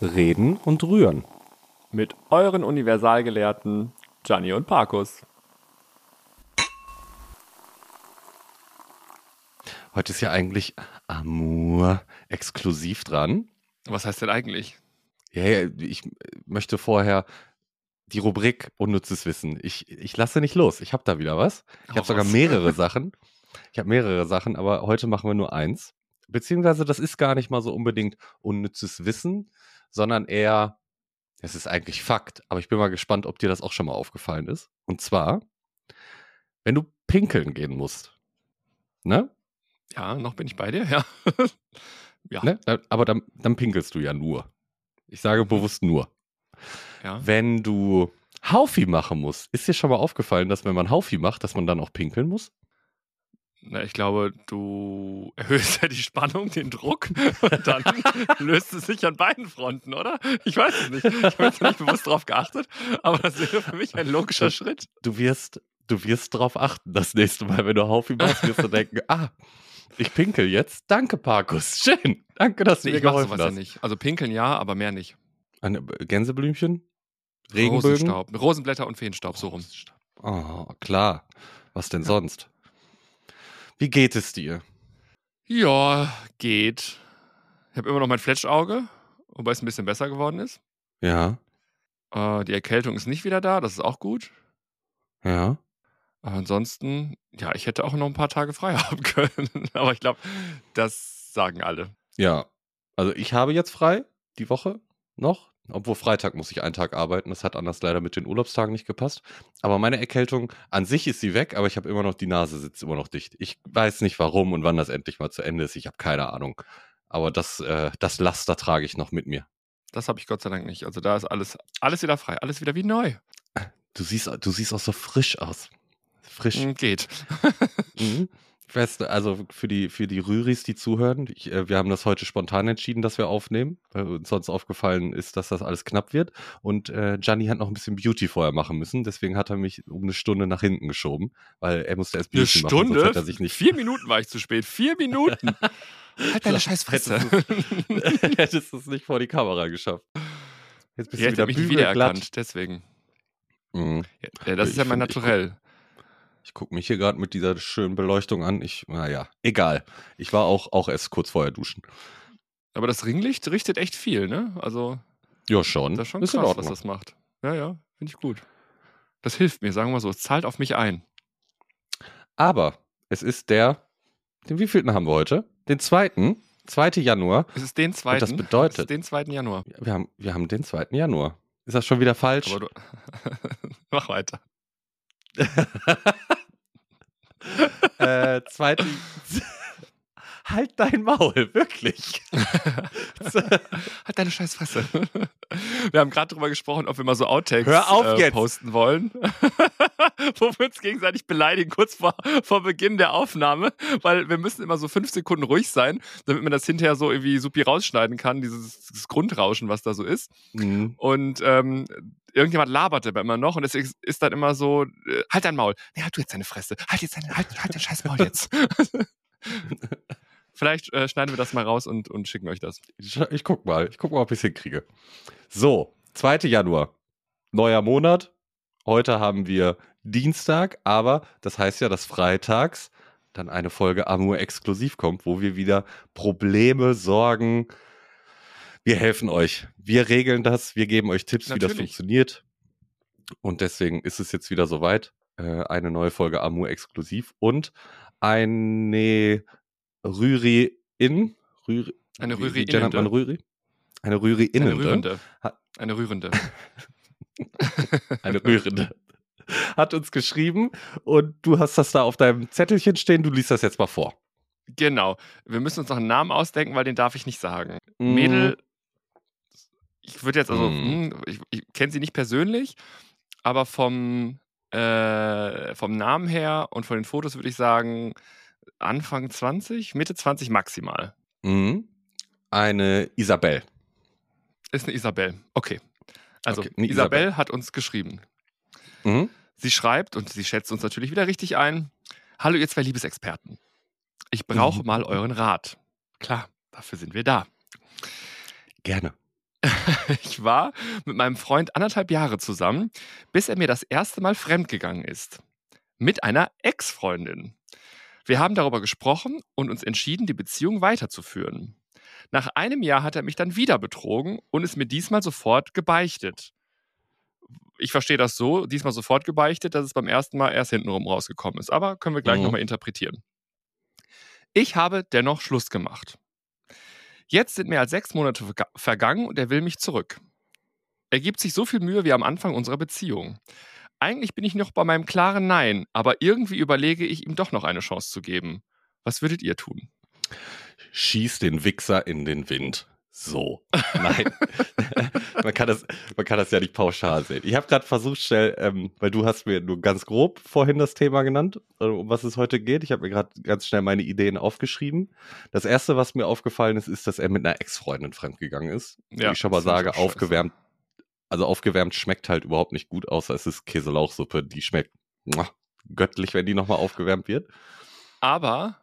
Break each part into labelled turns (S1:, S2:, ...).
S1: Reden und Rühren.
S2: Mit euren Universalgelehrten Gianni und Parkus.
S1: Heute ist ja eigentlich Amour exklusiv dran.
S2: Was heißt denn eigentlich?
S1: Ja, ja, ich möchte vorher die Rubrik Unnützes Wissen. Ich, ich lasse nicht los. Ich habe da wieder was. Ich habe sogar mehrere Sachen. Ich habe mehrere Sachen, aber heute machen wir nur eins. Beziehungsweise das ist gar nicht mal so unbedingt unnützes Wissen, sondern eher, es ist eigentlich Fakt. Aber ich bin mal gespannt, ob dir das auch schon mal aufgefallen ist. Und zwar, wenn du pinkeln gehen musst, ne?
S2: Ja, noch bin ich bei dir, ja. ja,
S1: ne? Aber dann, dann pinkelst du ja nur. Ich sage bewusst nur.
S2: ja.
S1: Wenn du Haufi machen musst, ist dir schon mal aufgefallen, dass wenn man Haufi macht, dass man dann auch pinkeln muss?
S2: Na, ich glaube, du erhöhst ja die Spannung, den Druck und dann löst es sich an beiden Fronten, oder? Ich weiß es nicht. Ich habe jetzt nicht bewusst darauf geachtet, aber das wäre für mich ein logischer Schritt.
S1: Du wirst, du wirst drauf achten, das nächste Mal, wenn du Haufi machst, wirst du denken, ah, ich pinkel jetzt. Danke, Parkus. Schön. Danke, dass du
S2: Nee,
S1: mir geholfen
S2: sowas ja
S1: hast.
S2: nicht. Also pinkeln ja, aber mehr nicht.
S1: Ein äh, Gänseblümchen? Regenbögen?
S2: Rosenstaub. Rosenblätter und Feenstaub, so rum.
S1: Oh, klar. Was denn sonst? Wie geht es dir?
S2: Ja, geht. Ich habe immer noch mein Fletschauge, wobei es ein bisschen besser geworden ist.
S1: Ja,
S2: Äh, die Erkältung ist nicht wieder da, das ist auch gut.
S1: ja.
S2: Aber ansonsten, ja, ich hätte auch noch ein paar Tage frei haben können. Aber ich glaube, das sagen alle.
S1: Ja, also ich habe jetzt frei die Woche noch. Obwohl Freitag muss ich einen Tag arbeiten. Das hat anders leider mit den Urlaubstagen nicht gepasst. Aber meine Erkältung an sich ist sie weg, aber ich habe immer noch die Nase sitzt immer noch dicht. Ich weiß nicht warum und wann das endlich mal zu Ende ist. Ich habe keine Ahnung. Aber das, äh, das Laster trage ich noch mit mir.
S2: Das habe ich Gott sei Dank nicht. Also da ist alles, alles wieder frei, alles wieder wie neu.
S1: Du siehst, du siehst auch so frisch aus. Frisch.
S2: Mm, Geht.
S1: Mhm. Weiß, also für die, für die Rüris, die zuhören, ich, äh, wir haben das heute spontan entschieden, dass wir aufnehmen, weil uns sonst aufgefallen ist, dass das alles knapp wird. Und äh, Gianni hat noch ein bisschen Beauty vorher machen müssen, deswegen hat er mich um eine Stunde nach hinten geschoben, weil er musste erst
S2: Eine
S1: Beauty machen, sonst
S2: Stunde?
S1: er.
S2: Vier Minuten war ich zu spät. Vier Minuten. halt deine scheiß Fresse.
S1: Hättest du es nicht vor die Kamera geschafft. Jetzt bist
S2: Ihr
S1: du wieder
S2: mich wiedererkannt, deswegen.
S1: Mhm.
S2: Ja, das
S1: Ich
S2: ist ja mein
S1: ich
S2: Naturell.
S1: Ich gucke mich hier gerade mit dieser schönen Beleuchtung an. Ich, naja, egal. Ich war auch, auch erst kurz vorher duschen.
S2: Aber das Ringlicht richtet echt viel, ne? Also,
S1: Ja, schon.
S2: das ist schon
S1: Ist
S2: krass, was das macht. Ja, ja, finde ich gut. Das hilft mir, sagen wir so. Es zahlt auf mich ein.
S1: Aber es ist der, den wievielten haben wir heute? Den zweiten, 2. Januar.
S2: Es ist den zweiten.
S1: das bedeutet-
S2: Es ist den 2. Januar.
S1: Wir haben, wir haben den 2. Januar. Ist das schon wieder falsch?
S2: Du. Mach weiter.
S1: äh, zweite. Halt dein Maul, wirklich.
S2: halt deine scheiß Fresse. Wir haben gerade drüber gesprochen, ob wir mal so Outtakes
S1: Hör auf
S2: äh,
S1: jetzt.
S2: posten wollen. Wo wir uns gegenseitig beleidigen, kurz vor, vor Beginn der Aufnahme. Weil wir müssen immer so fünf Sekunden ruhig sein, damit man das hinterher so irgendwie supi rausschneiden kann, dieses, dieses Grundrauschen, was da so ist.
S1: Mhm.
S2: Und ähm, irgendjemand labert aber immer noch und es ist dann immer so, äh, halt dein Maul. Nee, halt du jetzt deine Fresse. Halt jetzt dein, halt, halt dein scheiß Maul jetzt. Vielleicht äh, schneiden wir das mal raus und, und schicken euch das.
S1: Ich, ich guck mal. Ich guck mal, ob ich es hinkriege. So, 2. Januar. Neuer Monat. Heute haben wir Dienstag, aber das heißt ja, dass freitags dann eine Folge Amur exklusiv kommt, wo wir wieder Probleme, Sorgen, wir helfen euch. Wir regeln das, wir geben euch Tipps, wie das
S2: Natürlich.
S1: funktioniert. Und deswegen ist es jetzt wieder soweit. Äh, eine neue Folge Amur exklusiv und eine Rüri-In. Rüri,
S2: Eine Rüri-Innende.
S1: Rüri? Eine Rüri-Innende.
S2: Eine rührende. Eine rührende.
S1: Eine Rührende. Hat uns geschrieben und du hast das da auf deinem Zettelchen stehen. Du liest das jetzt mal vor.
S2: Genau. Wir müssen uns noch einen Namen ausdenken, weil den darf ich nicht sagen.
S1: Mm.
S2: Mädel, ich würde jetzt also,
S1: Mm.
S2: ich, ich kenne sie nicht persönlich, aber vom, äh, vom Namen her und von den Fotos würde ich sagen, Anfang 20, Mitte 20 maximal.
S1: Mhm. Eine Isabel.
S2: Ist eine Isabel. Okay. Also,
S1: Okay,
S2: Isabel,
S1: Isabel.
S2: hat uns geschrieben.
S1: Mhm.
S2: Sie schreibt, und sie schätzt uns natürlich wieder richtig ein: Hallo, ihr zwei Liebesexperten. Ich brauche
S1: Mhm.
S2: mal euren Rat. Klar, dafür sind wir da.
S1: Gerne.
S2: Ich war mit meinem Freund anderthalb Jahre zusammen, bis er mir das erste Mal fremdgegangen ist. Mit einer Ex-Freundin. Wir haben darüber gesprochen und uns entschieden, die Beziehung weiterzuführen. Nach einem Jahr hat er mich dann wieder betrogen und es mir diesmal sofort gebeichtet. Ich verstehe das so, diesmal sofort gebeichtet, dass es beim ersten Mal erst hintenrum rausgekommen ist. Aber können wir gleich
S1: Mhm.
S2: nochmal interpretieren. Ich habe dennoch Schluss gemacht. Jetzt sind mehr als sechs Monate verga- vergangen und er will mich zurück. Er gibt sich so viel Mühe wie am Anfang unserer Beziehung. Eigentlich bin ich noch bei meinem klaren Nein, aber irgendwie überlege ich, ihm doch noch eine Chance zu geben. Was würdet ihr tun?
S1: Schieß den Wichser in den Wind. So. Nein. man, kann das, man kann das ja nicht pauschal sehen. Ich habe gerade versucht, schnell, ähm, weil du hast mir nur ganz grob vorhin das Thema genannt, äh, um was es heute geht. Ich habe mir gerade ganz schnell meine Ideen aufgeschrieben. Das erste, was mir aufgefallen ist, ist, dass er mit einer Ex-Freundin fremdgegangen ist.
S2: Ja,
S1: ich schon mal sage, aufgewärmt, also aufgewärmt schmeckt halt überhaupt nicht gut, außer es ist Käselauchsuppe. Die schmeckt muah, göttlich, wenn die nochmal aufgewärmt wird.
S2: Aber,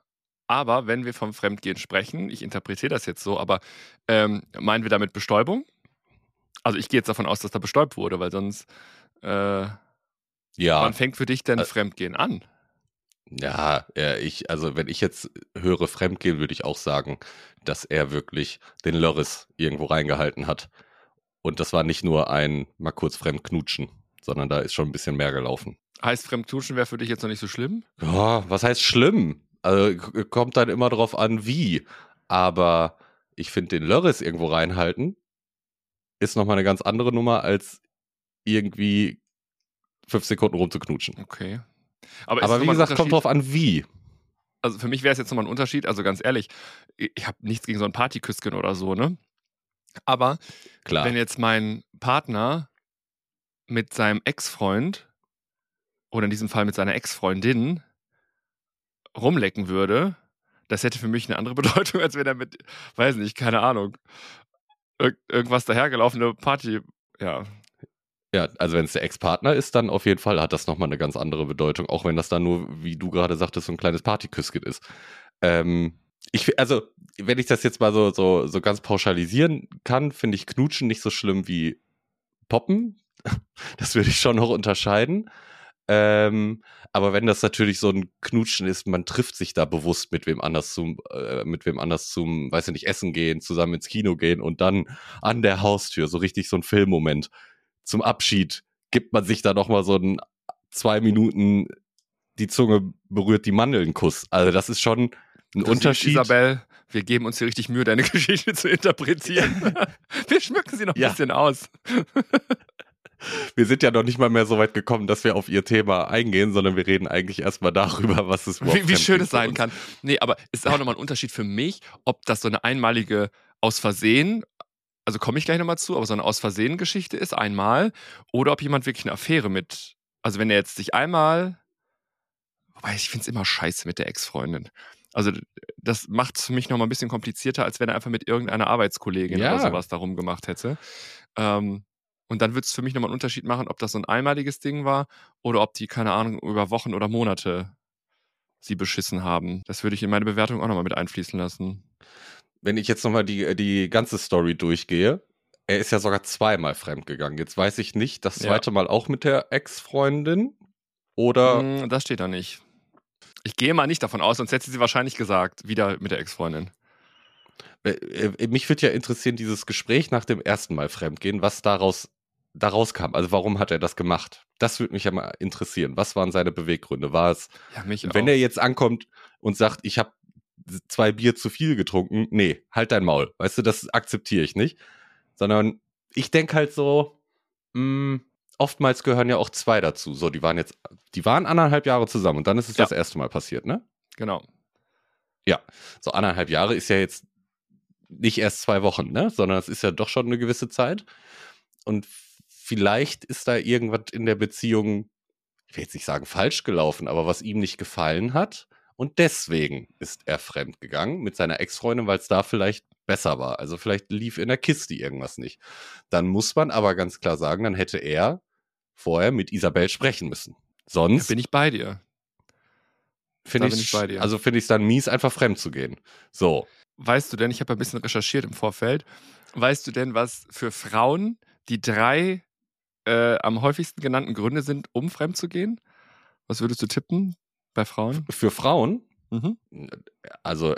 S2: aber, wenn wir vom Fremdgehen sprechen, ich interpretiere das jetzt so, aber ähm, meinen wir damit Bestäubung? Also ich gehe jetzt davon aus, dass da bestäubt wurde, weil sonst, äh,
S1: Ja.
S2: wann fängt für dich denn
S1: Äh,
S2: Fremdgehen an?
S1: Ja, ich, also wenn ich jetzt höre Fremdgehen, würde ich auch sagen, dass er wirklich den Lörris irgendwo reingehalten hat. Und das war nicht nur ein mal kurz fremd knutschen, sondern da ist schon ein bisschen mehr gelaufen.
S2: Heißt Fremdtuschen wäre für dich jetzt noch nicht so schlimm?
S1: Ja, was heißt schlimm? Also kommt dann immer drauf an, wie. Aber ich finde, den Lörris irgendwo reinhalten ist nochmal eine ganz andere Nummer, als irgendwie fünf Sekunden rumzuknutschen.
S2: Okay. Aber,
S1: Aber wie gesagt, kommt drauf an, wie.
S2: Also für mich wäre es jetzt nochmal ein Unterschied, also ganz ehrlich, ich, ich habe nichts gegen so ein Partyküsschen oder so, ne? Aber
S1: Klar.
S2: wenn jetzt mein Partner mit seinem Ex-Freund oder in diesem Fall mit seiner Ex-Freundin rumlecken würde, das hätte für mich eine andere Bedeutung, als wenn er mit, weiß nicht, keine Ahnung, irg irgendwas dahergelaufene Party, ja.
S1: Ja, also wenn es der Ex-Partner ist, dann auf jeden Fall hat das nochmal eine ganz andere Bedeutung, auch wenn das dann nur, wie du gerade sagtest, so ein kleines Partyküsschen ist. Ähm, ich, also, wenn ich das jetzt mal so, so, so ganz pauschalisieren kann, finde ich Knutschen nicht so schlimm wie Poppen. Das würde ich schon noch unterscheiden. Ähm, aber wenn das natürlich so ein Knutschen ist, man trifft sich da bewusst mit wem anders zum, äh, mit wem anders zum, weiß ich nicht, essen gehen, zusammen ins Kino gehen und dann an der Haustür, so richtig so ein Filmmoment. Zum Abschied gibt man sich da noch mal so einen zwei Minuten die Zunge berührt die Mandeln Kuss. Also das ist schon ein
S2: siehst,
S1: Unterschied.
S2: Isabel, wir geben uns hier richtig Mühe, deine Geschichte zu interpretieren. wir schmücken sie noch ein
S1: Ja.
S2: bisschen aus.
S1: wir sind ja noch nicht mal mehr so weit gekommen, dass wir auf ihr Thema eingehen, sondern wir reden eigentlich erstmal darüber, was es überhaupt
S2: Wie, wie schön es sein kann. Nee, aber es ist auch nochmal ein Unterschied für mich, ob das so eine einmalige aus Versehen, also komme ich gleich nochmal zu, aber so eine aus Versehen Geschichte ist einmal, oder ob jemand wirklich eine Affäre mit, also wenn er jetzt sich einmal, wobei ich finde es immer scheiße mit der Ex-Freundin. Also das macht es für mich nochmal ein bisschen komplizierter, als wenn er einfach mit irgendeiner Arbeitskollegin
S1: Ja.
S2: oder sowas darum gemacht hätte. Ähm, und dann wird es für mich nochmal einen Unterschied machen, ob das so ein einmaliges Ding war oder ob die, keine Ahnung, über Wochen oder Monate sie beschissen haben. Das würde ich in meine Bewertung auch nochmal mit einfließen lassen.
S1: Wenn ich jetzt nochmal die, die ganze Story durchgehe, er ist ja sogar zweimal fremdgegangen. Jetzt weiß ich nicht, das
S2: Ja.
S1: zweite Mal auch mit der Ex-Freundin oder
S2: Mm, Das steht da nicht. Ich gehe mal nicht davon aus, sonst hätte sie wahrscheinlich gesagt, wieder mit der Ex-Freundin.
S1: Äh, äh, mich würde ja interessieren, dieses Gespräch nach dem ersten Mal Fremdgehen, was daraus, daraus kam. Also warum hat er das gemacht? Das würde mich ja mal interessieren. Was waren seine Beweggründe? War es,
S2: Ja,
S1: wenn
S2: auch.
S1: er jetzt ankommt und sagt, ich habe zwei Bier zu viel getrunken, nee, halt dein Maul. Weißt du, das akzeptiere ich nicht. Sondern ich denke halt so, mh, oftmals gehören ja auch zwei dazu. So, die waren jetzt, die waren anderthalb Jahre zusammen und dann ist es
S2: Ja.
S1: das erste Mal passiert, ne?
S2: Genau.
S1: Ja, so anderthalb Jahre ist ja jetzt nicht erst zwei Wochen, ne? sondern es ist ja doch schon eine gewisse Zeit. Und vielleicht ist da irgendwas in der Beziehung, ich will jetzt nicht sagen falsch gelaufen, aber was ihm nicht gefallen hat. Und deswegen ist er fremd gegangen mit seiner Ex-Freundin, weil es da vielleicht besser war. Also vielleicht lief in der Kiste irgendwas nicht. Dann muss man aber ganz klar sagen, dann hätte er vorher mit Isabel sprechen müssen. Sonst
S2: Da bin ich bei dir.
S1: finde ich,
S2: ich bei dir.
S1: also finde ich es dann mies, einfach fremd zu gehen. So.
S2: Weißt du denn, ich habe ein bisschen recherchiert im Vorfeld, weißt du denn, was für Frauen die drei äh, am häufigsten genannten Gründe sind, um fremd zu gehen? Was würdest du tippen bei Frauen?
S1: Für Frauen,
S2: Mhm.
S1: also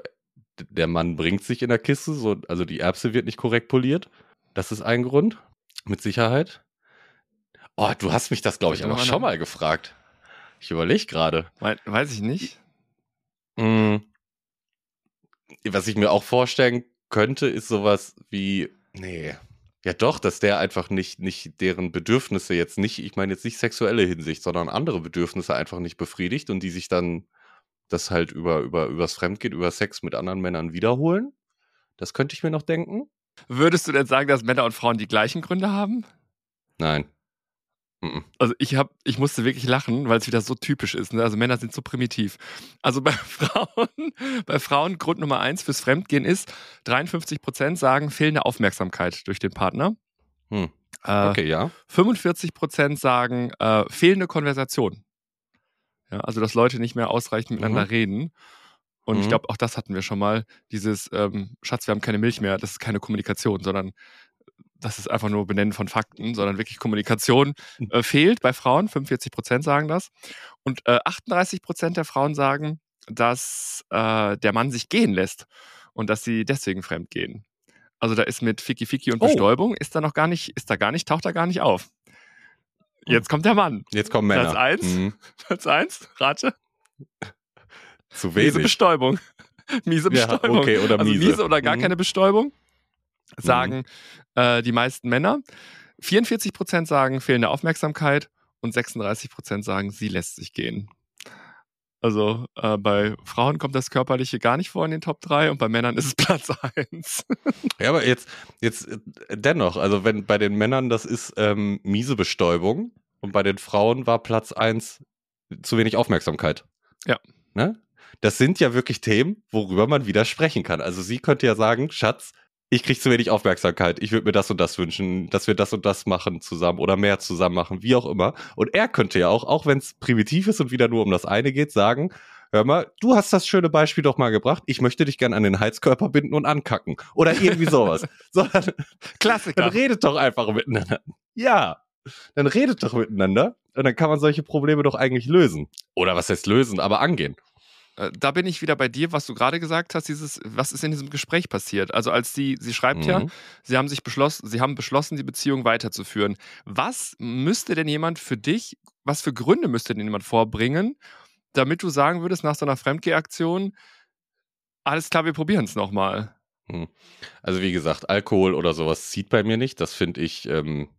S1: der Mann bringt sich in der Kiste, so, also die Erbse wird nicht korrekt poliert. Das ist ein Grund, mit Sicherheit. Oh, du hast mich das, glaube ich, aber schon mal gefragt. Ich überlege gerade.
S2: Wei- Weiß ich nicht.
S1: Mm. Was ich mir auch vorstellen könnte, ist sowas wie, nee, ja doch, dass der einfach nicht, nicht deren Bedürfnisse jetzt nicht, ich meine jetzt nicht sexuelle Hinsicht, sondern andere Bedürfnisse einfach nicht befriedigt und die sich dann das halt über, über, übers Fremdgehen, über Sex mit anderen Männern wiederholen. Das könnte ich mir noch denken.
S2: Würdest du denn sagen, dass Männer und Frauen die gleichen Gründe haben?
S1: Nein. Mhm.
S2: Also ich hab, ich musste wirklich lachen, weil es wieder so typisch ist. Ne? Also Männer sind so primitiv. Also bei Frauen, bei Frauen Grund Nummer eins fürs Fremdgehen ist, 53 Prozent sagen fehlende Aufmerksamkeit durch den Partner.
S1: Hm.
S2: Äh,
S1: Okay, ja.
S2: 45 Prozent sagen äh, fehlende Konversation. Ja, also dass Leute nicht mehr ausreichend miteinander
S1: Mhm.
S2: reden. Und ich
S1: Mhm.
S2: glaube, auch das hatten wir schon mal. Dieses ähm, Schatz, wir haben keine Milch mehr. Das ist keine Kommunikation, sondern das ist einfach nur Benennen von Fakten, sondern wirklich Kommunikation
S1: Hm.
S2: äh, fehlt bei Frauen. 45 Prozent sagen das. Und äh, 38 Prozent der Frauen sagen, dass äh, der Mann sich gehen lässt und dass sie deswegen fremd gehen. Also da ist mit Ficky Ficky und
S1: Oh.
S2: Bestäubung ist da noch gar nicht, ist da gar nicht, taucht da gar nicht auf. Jetzt kommt der Mann.
S1: Jetzt kommen Männer.
S2: Platz eins?
S1: Mhm.
S2: Platz eins, rate.
S1: Zu
S2: Miese
S1: wenig.
S2: Bestäubung. Miese
S1: Ja,
S2: Bestäubung.
S1: okay, oder
S2: also
S1: miese.
S2: miese oder gar
S1: Mhm.
S2: keine Bestäubung, sagen äh, die meisten Männer. 44 Prozent sagen fehlende Aufmerksamkeit und 36 Prozent sagen, sie lässt sich gehen. Also äh, bei Frauen kommt das Körperliche gar nicht vor in den Top 3 und bei Männern ist es Platz 1.
S1: Ja, aber jetzt, jetzt äh, dennoch, also wenn bei den Männern das ist ähm, miese Bestäubung und bei den Frauen war Platz eins zu wenig Aufmerksamkeit.
S2: Ja.
S1: Ne? Das sind ja wirklich Themen, worüber man wieder sprechen kann. Also sie könnte ja sagen, Schatz, ich krieg zu wenig Aufmerksamkeit, ich würde mir das und das wünschen, dass wir das und das machen zusammen oder mehr zusammen machen, wie auch immer. Und er könnte ja auch, auch wenn es primitiv ist und wieder nur um das eine geht, sagen, hör mal, du hast das schöne Beispiel doch mal gebracht, ich möchte dich gern an den Heizkörper binden und ankacken. Oder irgendwie sowas. so, dann, dann
S2: Klassiker.
S1: redet doch einfach miteinander. Ja, dann redet doch miteinander und dann kann man solche Probleme doch eigentlich lösen. Oder was heißt lösen, aber angehen.
S2: Äh, Da bin ich wieder bei dir, was du gerade gesagt hast, dieses, was ist in diesem Gespräch passiert? Also als sie, sie schreibt ja,
S1: Mhm.
S2: sie haben sich beschlossen, sie haben beschlossen, die Beziehung weiterzuführen. Was müsste denn jemand für dich, was für Gründe müsste denn jemand vorbringen, damit du sagen würdest, nach so einer Fremdgehaktion, alles klar, wir probieren es nochmal.
S1: Also wie gesagt, Alkohol oder sowas zieht bei mir nicht. Das finde ich, ähm,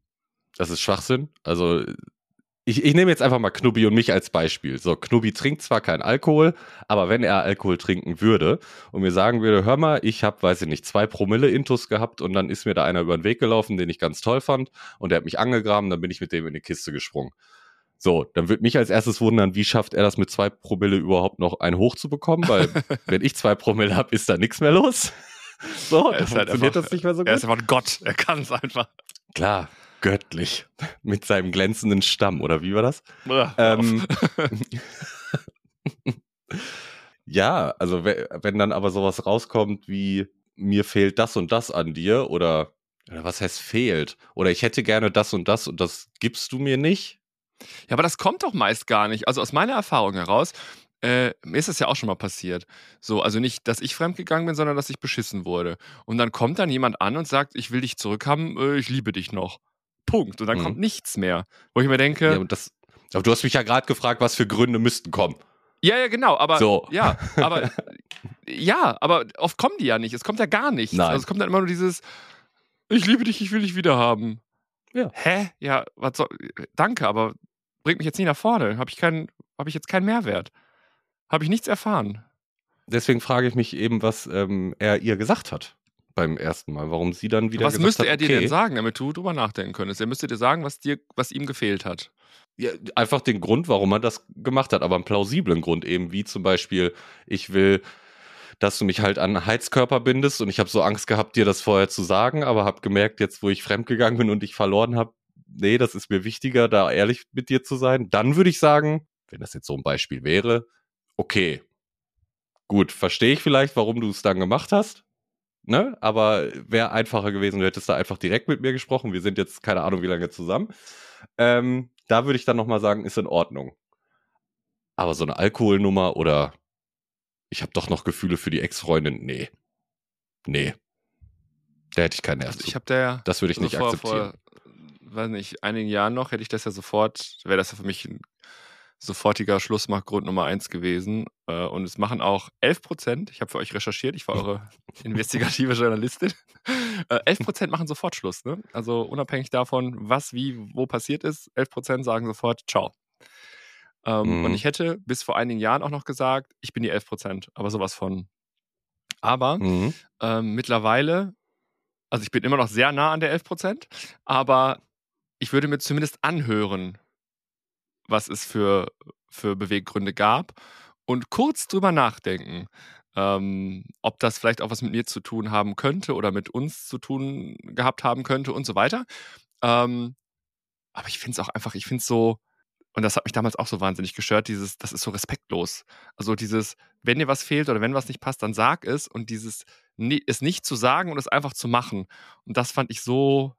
S1: das ist Schwachsinn. Also ich, ich nehme jetzt einfach mal Knubbi und mich als Beispiel. So, Knubbi trinkt zwar keinen Alkohol, aber wenn er Alkohol trinken würde und mir sagen würde, hör mal, ich habe, weiß ich nicht, zwei Promille Intus gehabt und dann ist mir da einer über den Weg gelaufen, den ich ganz toll fand und der hat mich angegraben, dann bin ich mit dem in die Kiste gesprungen. So, dann würde mich als erstes wundern, wie schafft er das mit zwei Promille überhaupt noch einen hochzubekommen, weil wenn ich zwei Promille habe, ist da nichts mehr los. So,
S2: Er
S1: dann
S2: ist halt
S1: funktioniert
S2: einfach-
S1: das nicht mehr so
S2: Er ist
S1: gut.
S2: einfach ein Gott, er kann es einfach.
S1: Klar, göttlich. Mit seinem glänzenden Stamm, oder wie war das? Ähm, ja, also we- wenn dann aber sowas rauskommt wie mir fehlt das und das an dir oder, oder was heißt fehlt oder ich hätte gerne das und das und das gibst du mir nicht.
S2: Ja, aber das kommt doch meist gar nicht. Also aus meiner Erfahrung heraus, äh, mir ist das ja auch schon mal passiert. So, also nicht, dass ich fremdgegangen bin, sondern dass ich beschissen wurde. Und dann kommt dann jemand an und sagt, ich will dich zurückhaben, äh, ich liebe dich noch. Punkt. Und dann
S1: Mhm.
S2: kommt nichts mehr. Wo ich mir denke,
S1: Ja, und das, aber du hast mich ja gerade gefragt, was für Gründe müssten kommen.
S2: ja, ja, genau, aber
S1: So.
S2: ja, aber ja, aber oft kommen die ja nicht. Es kommt ja gar nichts.
S1: Nein.
S2: Also es kommt dann immer nur dieses, ich liebe dich, ich will dich wieder haben.
S1: Ja.
S2: Hä? Ja, was soll, danke, aber bringt mich jetzt nicht nach vorne. Habe ich keinen, habe ich jetzt keinen Mehrwert. Habe ich nichts erfahren.
S1: deswegen frage ich mich eben, was ähm, er ihr gesagt hat beim ersten Mal. Warum sie dann wieder
S2: Was müsste
S1: hat,
S2: er dir
S1: okay,
S2: denn sagen, damit du drüber nachdenken könntest? Er müsste dir sagen, was, dir, was ihm gefehlt hat.
S1: Ja, einfach den Grund, warum man das gemacht hat, aber einen plausiblen Grund eben, wie zum Beispiel, ich will, dass du mich halt an einen Heizkörper bindest und ich habe so Angst gehabt, dir das vorher zu sagen, aber habe gemerkt, jetzt wo ich fremdgegangen bin und dich verloren habe, nee, das ist mir wichtiger, da ehrlich mit dir zu sein. Dann würde ich sagen, wenn das jetzt so ein Beispiel wäre, okay, gut, verstehe ich vielleicht, warum du es dann gemacht hast. Ne? Aber wäre einfacher gewesen, du hättest da einfach direkt mit mir gesprochen. Wir sind jetzt keine Ahnung, wie lange zusammen. Ähm, da würde ich dann nochmal sagen, ist in Ordnung. Aber so eine Alkoholnummer oder ich habe doch noch Gefühle für die Ex-Freundin, nee. Nee. Da hätte ich keinen Nerv
S2: Also ich habe da ja
S1: Das würde ich
S2: so
S1: nicht
S2: vor,
S1: akzeptieren.
S2: vor, weiß nicht, einigen Jahren noch hätte ich das ja sofort, wäre das ja für mich ein sofortiger Schlussmachgrund Nummer eins gewesen. Äh, Und es machen auch 11 Prozent, ich habe für euch recherchiert, ich war eure investigative Journalistin, Äh, 11 Prozent machen sofort Schluss. Ne? Also unabhängig davon, was, wie, wo passiert ist, 11 Prozent sagen sofort Ciao. Ähm,
S1: Mhm.
S2: Und ich hätte bis vor einigen Jahren auch noch gesagt, ich bin die 11 Prozent, aber sowas von. Aber
S1: Mhm.
S2: ähm, mittlerweile, also ich bin immer noch sehr nah an der 11 Prozent, aber ich würde mir zumindest anhören, was es für, für Beweggründe gab und kurz drüber nachdenken, ähm, ob das vielleicht auch was mit mir zu tun haben könnte oder mit uns zu tun gehabt haben könnte und so weiter. Ähm, aber ich finde es auch einfach, ich finde es so, und das hat mich damals auch so wahnsinnig gestört, dieses, das ist so respektlos. Also dieses, wenn dir was fehlt oder wenn was nicht passt, dann sag es und dieses, es nicht zu sagen und es einfach zu machen. Und das fand ich so,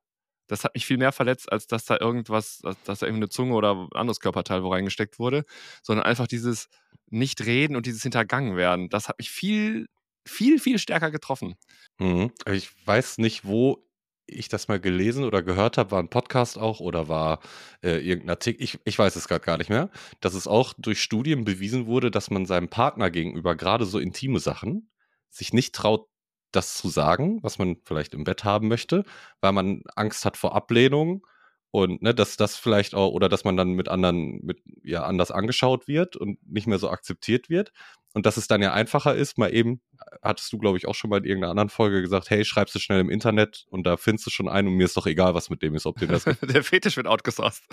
S2: das hat mich viel mehr verletzt, als dass da irgendwas, dass, da irgendwie eine Zunge oder ein anderes Körperteil wo reingesteckt wurde, sondern einfach dieses Nicht-Reden und dieses Hintergangen werden. Das hat mich viel, viel, viel stärker getroffen.
S1: Mhm. Ich weiß nicht, wo ich das mal gelesen oder gehört habe, war ein Podcast auch oder war äh, irgendein Artikel, ich, ich weiß es gerade gar nicht mehr, dass es auch durch Studien bewiesen wurde, dass man seinem Partner gegenüber gerade so intime Sachen sich nicht traut, das zu sagen, was man vielleicht im Bett haben möchte, weil man Angst hat vor Ablehnung und ne, dass das vielleicht auch, oder dass man dann mit anderen, mit ja, anders angeschaut wird und nicht mehr so akzeptiert wird. Und dass es dann ja einfacher ist, mal eben, hattest du, glaube ich, auch schon mal in irgendeiner anderen Folge gesagt, hey, schreibst du schnell im Internet und da findest du schon einen und mir ist doch egal, was mit dem ist, ob dem das
S2: Der Fetisch wird outgesourced.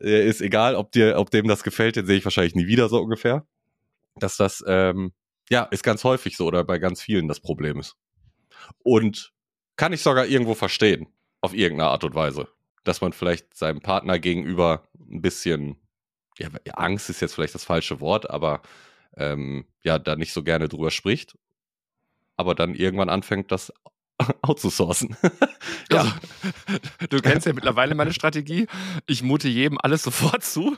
S1: äh, ist egal, ob dir, ob dem das gefällt, den sehe ich wahrscheinlich nie wieder so ungefähr. Dass das, ähm, ja, ist ganz häufig so oder bei ganz vielen das Problem ist. Und kann ich sogar irgendwo verstehen, auf irgendeine Art und Weise. Dass man vielleicht seinem Partner gegenüber ein bisschen, ja, Angst ist jetzt vielleicht das falsche Wort, aber ähm, ja, da nicht so gerne drüber spricht. Aber dann irgendwann anfängt, das outzusourcen. ja.
S2: Also, du kennst ja mittlerweile meine Strategie. Ich mute jedem alles sofort zu.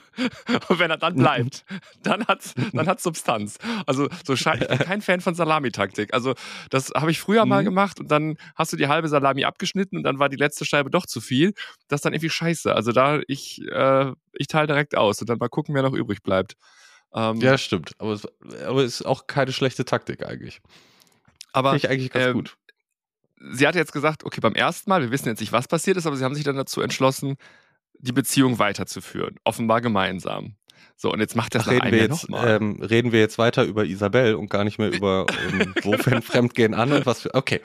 S2: Und wenn er dann bleibt, dann hat's, dann hat's Substanz. Also, so scheint, ich bin kein Fan von Salamitaktik. Also, das habe ich früher mal
S1: Mhm.
S2: gemacht und dann hast du die halbe Salami abgeschnitten und dann war die letzte Scheibe doch zu viel. Das ist dann irgendwie scheiße. Also, da, ich, äh, ich teile direkt aus und dann mal gucken, wer noch übrig bleibt. Ähm,
S1: ja, stimmt. Aber es aber es ist auch keine schlechte Taktik eigentlich.
S2: aber
S1: Finde ich eigentlich ganz
S2: ähm,
S1: gut.
S2: Sie hat jetzt gesagt, okay, beim ersten Mal, wir wissen jetzt nicht, was passiert ist, aber sie haben sich dann dazu entschlossen, die Beziehung weiterzuführen. Offenbar gemeinsam. So, und jetzt macht das nach
S1: reden wir, jetzt,
S2: nochmal.
S1: ähm, reden wir jetzt weiter über Isabel und gar nicht mehr über ähm, wo fängt Fremdgehen an und was für. Okay,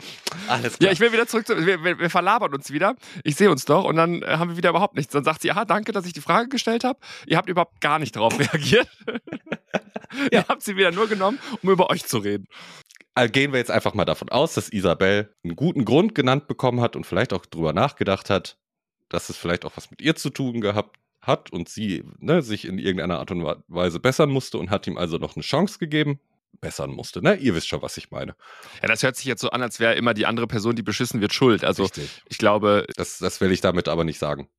S1: alles klar.
S2: ja, ich will wieder zurück zu. Wir, wir, wir verlabern uns wieder. Ich sehe uns doch und dann äh, haben wir wieder überhaupt nichts. Dann sagt sie, aha, danke, dass ich die Frage gestellt habe. Ihr habt überhaupt gar nicht darauf reagiert. Ihr habt sie wieder nur genommen, um über euch zu reden.
S1: Also gehen wir jetzt einfach mal davon aus, dass Isabel einen guten Grund genannt bekommen hat und vielleicht auch drüber nachgedacht hat, dass es vielleicht auch was mit ihr zu tun gehabt hat und sie ne, sich in irgendeiner Art und Weise bessern musste und hat ihm also noch eine Chance gegeben. Bessern musste, ne? Ihr wisst schon, was ich meine.
S2: Ja, das hört sich jetzt so an, als wäre immer die andere Person, die beschissen wird, schuld. Also
S1: Richtig.
S2: ich glaube,
S1: Das, das will ich damit aber nicht sagen.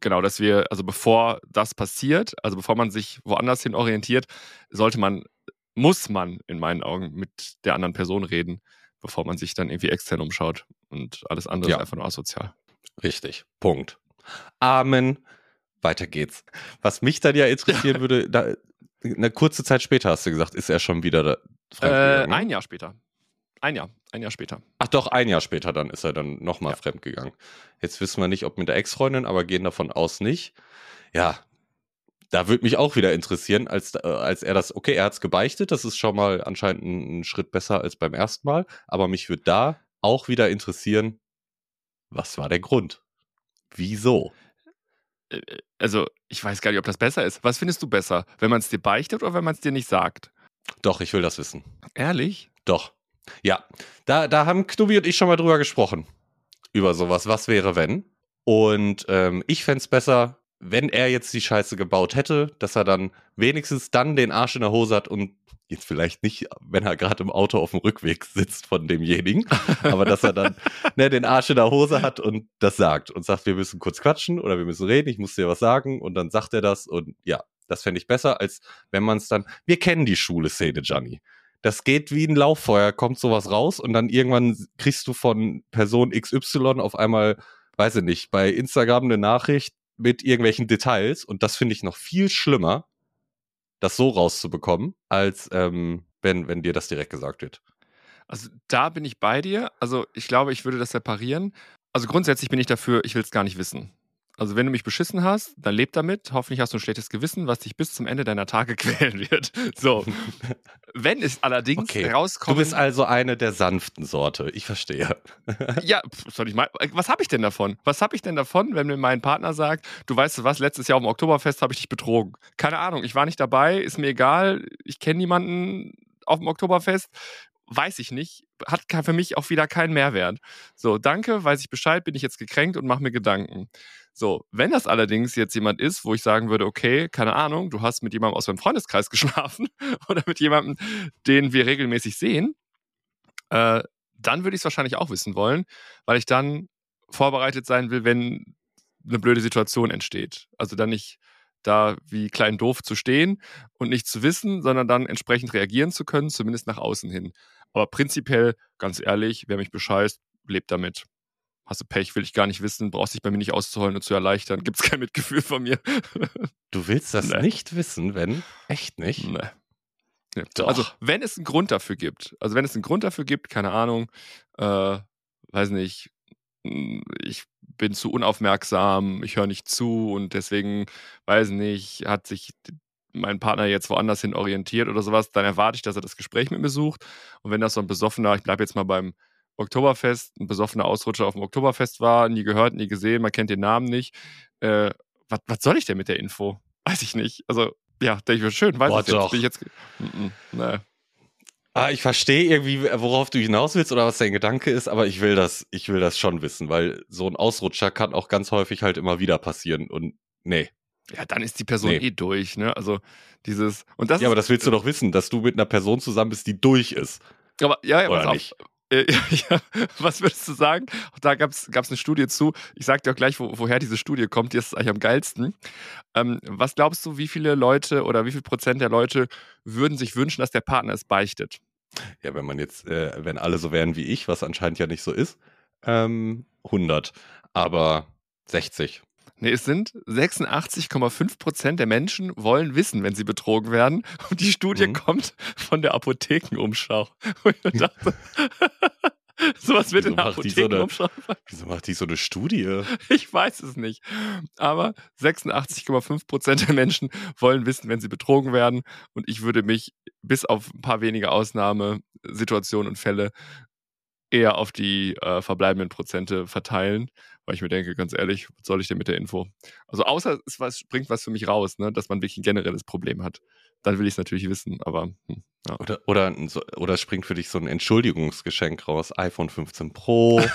S2: genau, dass wir, also bevor das passiert, also bevor man sich woanders hin orientiert, sollte man, muss man in meinen Augen mit der anderen Person reden, bevor man sich dann irgendwie extern umschaut. Und alles andere
S1: Ja.
S2: ist einfach nur asozial.
S1: Richtig. Punkt. Amen. Weiter geht's. Was mich dann ja interessieren würde, da, eine kurze Zeit später hast du gesagt, ist er schon wieder da
S2: Äh,
S1: fremdgegangen. ne?
S2: ein Jahr später. Ein Jahr, ein Jahr später.
S1: Ach doch, ein Jahr später dann ist er dann nochmal
S2: Ja.
S1: fremdgegangen. Jetzt wissen wir nicht, ob mit der Ex-Freundin, aber gehen davon aus nicht. Ja, da würde mich auch wieder interessieren, als, äh, als er das, okay, er hat es gebeichtet, das ist schon mal anscheinend ein, ein Schritt besser als beim ersten Mal, aber mich würde da auch wieder interessieren, was war der Grund? Wieso?
S2: Äh, äh, also, ich weiß gar nicht, ob das besser ist. Was findest du besser? Wenn man es dir beichtet oder wenn man es dir nicht sagt?
S1: Doch, ich will das wissen.
S2: Ehrlich?
S1: Doch. Ja. Da, da haben Knubi und ich schon mal drüber gesprochen. Über sowas. Was wäre, wenn? Und ähm, ich fände es besser, wenn er jetzt die Scheiße gebaut hätte, dass er dann wenigstens dann den Arsch in der Hose hat und jetzt vielleicht nicht, wenn er gerade im Auto auf dem Rückweg sitzt von demjenigen, aber dass er dann ne, den Arsch in der Hose hat und das sagt und sagt, wir müssen kurz quatschen oder wir müssen reden, ich muss dir was sagen und dann sagt er das und ja, das fände ich besser, als wenn man es dann, wir kennen die Schule-Szene, Gianni. Das geht wie ein Lauffeuer, kommt sowas raus und dann irgendwann kriegst du von Person XY auf einmal, weiß ich nicht, bei Instagram eine Nachricht mit irgendwelchen Details und das finde ich noch viel schlimmer, das so rauszubekommen, als ähm, wenn, wenn dir das direkt gesagt wird.
S2: Also da bin ich bei dir. Also ich glaube, ich würde das separieren. Also grundsätzlich bin ich dafür, ich will es gar nicht wissen. Also wenn du mich beschissen hast, dann leb damit. Hoffentlich hast du ein schlechtes Gewissen, was dich bis zum Ende deiner Tage quälen wird. So. wenn es allerdings okay. rauskommt.
S1: Du bist also eine der sanften Sorte. Ich verstehe.
S2: ja, soll ich mal. Was habe ich denn davon? Was habe ich denn davon, wenn mir mein Partner sagt, du weißt was, letztes Jahr auf dem Oktoberfest habe ich dich betrogen? Keine Ahnung, ich war nicht dabei, ist mir egal, ich kenne niemanden auf dem Oktoberfest weiß ich nicht, hat für mich auch wieder keinen Mehrwert. So, danke, weiß ich Bescheid, bin ich jetzt gekränkt und mache mir Gedanken. So, wenn das allerdings jetzt jemand ist, wo ich sagen würde, okay, keine Ahnung, du hast mit jemandem aus meinem Freundeskreis geschlafen oder mit jemandem, den wir regelmäßig sehen, äh, dann würde ich es wahrscheinlich auch wissen wollen, weil ich dann vorbereitet sein will, wenn eine blöde Situation entsteht. Also dann nicht da wie klein doof zu stehen und nicht zu wissen, sondern dann entsprechend reagieren zu können, zumindest nach außen hin. Aber prinzipiell, ganz ehrlich, wer mich bescheißt, lebt damit. Hast du Pech, will ich gar nicht wissen, brauchst dich bei mir nicht auszuholen und zu erleichtern, gibt es kein Mitgefühl von mir.
S1: du willst das nee. nicht wissen, wenn? Echt nicht? Nee.
S2: nee. Also, wenn es einen Grund dafür gibt, also wenn es einen Grund dafür gibt, keine Ahnung, äh, weiß nicht, hm, ich bin zu unaufmerksam, ich höre nicht zu und deswegen, weiß nicht, hat sich mein Partner jetzt woanders hin orientiert oder sowas, dann erwarte ich, dass er das Gespräch mit mir sucht. Und wenn das so ein besoffener, ich bleibe jetzt mal beim Oktoberfest, ein besoffener Ausrutscher auf dem Oktoberfest war, nie gehört, nie gesehen, man kennt den Namen nicht, äh, was, was soll ich denn mit der Info? Weiß ich nicht. Also, ja, denke ich mir schön, weiß
S1: Boah,
S2: ich
S1: jetzt.
S2: Bin ich jetzt mm -mm, nee.
S1: Ah, ich verstehe irgendwie, worauf du hinaus willst oder was dein Gedanke ist, aber ich will das, ich will das schon wissen, weil so ein Ausrutscher kann auch ganz häufig halt immer wieder passieren und nee.
S2: Ja, dann ist die Person nee. eh durch, ne? Also dieses und das
S1: Ja, aber das willst du doch wissen, dass du mit einer Person zusammen bist, die durch ist.
S2: Aber ja, ja, oder nicht? Äh, ja, was würdest du sagen? Da gab es eine Studie zu. Ich sag dir auch gleich, wo, woher diese Studie kommt. Die ist eigentlich am geilsten. Ähm, was glaubst du, wie viele Leute oder wie viel Prozent der Leute würden sich wünschen, dass der Partner es beichtet?
S1: Ja, wenn man jetzt, äh, wenn alle so wären wie ich, was anscheinend ja nicht so ist, ähm, 100. Aber 60.
S2: Nee, es sind 86,5 Prozent der Menschen wollen wissen, wenn sie betrogen werden. Und die Studie mhm. kommt von der Apothekenumschau. Und ich dachte, Sowas wird wieso in der Apothekenumschau.
S1: So wieso macht die so eine Studie?
S2: Ich weiß es nicht. Aber 86,5 Prozent der Menschen wollen wissen, wenn sie betrogen werden. Und ich würde mich bis auf ein paar wenige Ausnahmesituationen und Fälle eher auf die äh, verbleibenden Prozente verteilen, weil ich mir denke, ganz ehrlich, was soll ich denn mit der Info? Also außer es was, springt was für mich raus, ne, dass man wirklich ein generelles Problem hat. Dann will ich es natürlich wissen, aber hm,
S1: ja. Oder, oder, oder springt für dich so ein Entschuldigungsgeschenk raus, iPhone 15 Pro.